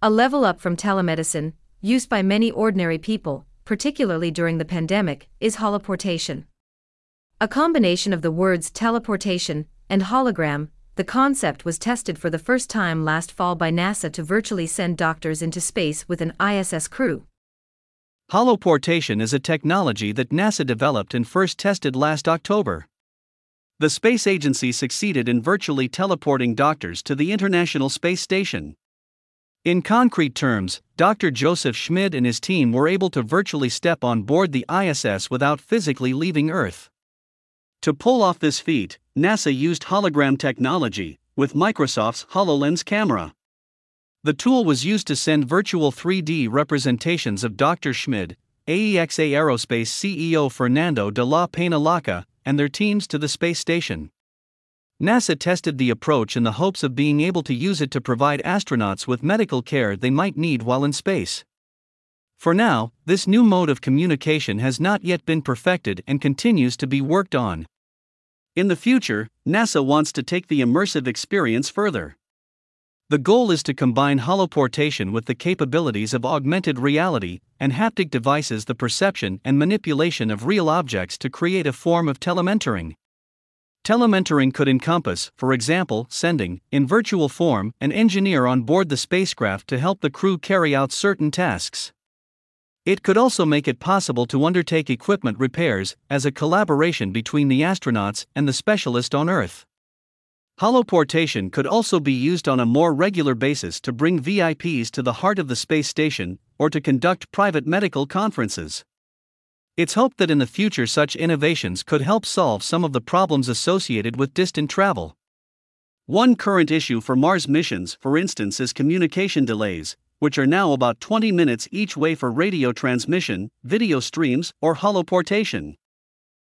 A level up from telemedicine, used by many ordinary people, particularly during the pandemic, is holoportation. A combination of the words teleportation and hologram, the concept was tested for the first time last fall by NASA to virtually send doctors into space with an ISS crew. Holoportation is a technology that NASA developed and first tested last October. The space agency succeeded in virtually teleporting doctors to the International Space Station. In concrete terms, Dr. Josef Schmid and his team were able to virtually step on board the ISS without physically leaving Earth. To pull off this feat, NASA used hologram technology with Microsoft's HoloLens camera. The tool was used to send virtual 3D representations of Dr. Schmid, AEXA Aerospace CEO Fernando de la Peña Llaca, and their teams to the space station. NASA tested the approach in the hopes of being able to use it to provide astronauts with medical care they might need while in space. For now, this new mode of communication has not yet been perfected and continues to be worked on. In the future, NASA wants to take the immersive experience further. The goal is to combine holoportation with the capabilities of augmented reality and haptic devices, the perception and manipulation of real objects to create a form of telementoring. Telementoring could encompass, for example, sending, in virtual form, an engineer on board the spacecraft to help the crew carry out certain tasks. It could also make it possible to undertake equipment repairs as a collaboration between the astronauts and the specialist on Earth. Holoportation could also be used on a more regular basis to bring VIPs to the heart of the space station or to conduct private medical conferences. It's hoped that in the future such innovations could help solve some of the problems associated with distant travel. One current issue for Mars missions, for instance, is communication delays, which are now about 20 minutes each way for radio transmission, video streams, or holoportation.